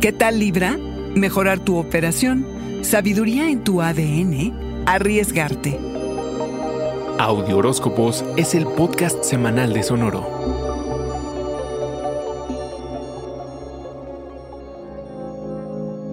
¿Qué tal Libra? Mejorar tu operación, sabiduría en tu ADN, arriesgarte. Audio Horóscopos es el podcast semanal de Sonoro.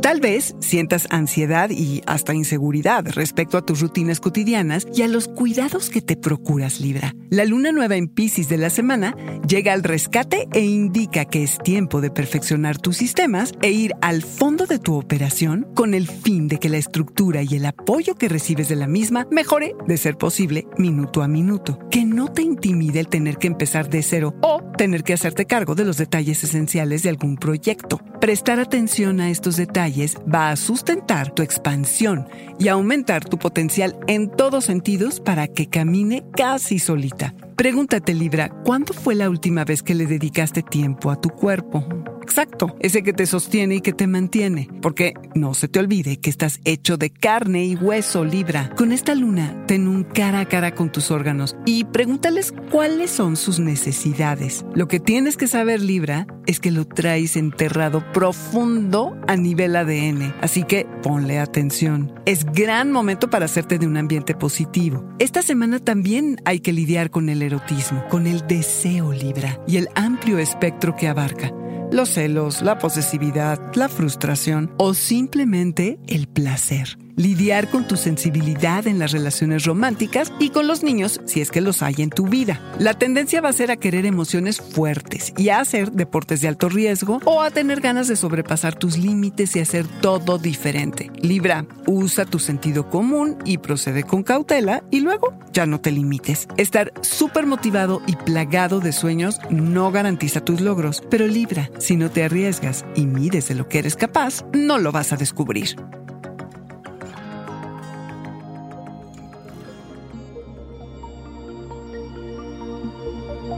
Tal vez sientas ansiedad y hasta inseguridad respecto a tus rutinas cotidianas y a los cuidados que te procuras, Libra. La luna nueva en Pisces de la semana llega al rescate e indica que es tiempo de perfeccionar tus sistemas e ir al fondo de tu operación con el fin de que la estructura y el apoyo que recibes de la misma mejore, de ser posible, minuto a minuto. Que no te intimide el tener que empezar de cero o tener que hacerte cargo de los detalles esenciales de algún proyecto. Prestar atención a estos detalles va a sustentar tu expansión y aumentar tu potencial en todos sentidos para que camine casi solita. Pregúntate, Libra, ¿cuándo fue la última vez que le dedicaste tiempo a tu cuerpo? Exacto, ese que te sostiene y que te mantiene. Porque no se te olvide que estás hecho de carne y hueso, Libra. Con esta luna, ten un cara a cara con tus órganos y pregúntales cuáles son sus necesidades. Lo que tienes que saber, Libra, es que lo traes enterrado profundo a nivel ADN. Así que ponle atención. Es gran momento para hacerte de un ambiente positivo. Esta semana también hay que lidiar con el erotismo, con el deseo, Libra, y el amplio espectro que abarca los celos, la posesividad, la frustración o simplemente el placer lidiar con tu sensibilidad en las relaciones románticas y con los niños si es que los hay en tu vida. La tendencia va a ser a querer emociones fuertes y a hacer deportes de alto riesgo o a tener ganas de sobrepasar tus límites y hacer todo diferente. Libra, usa tu sentido común y procede con cautela y luego ya no te limites. Estar súper motivado y plagado de sueños no garantiza tus logros, pero Libra, si no te arriesgas y mides de lo que eres capaz, no lo vas a descubrir.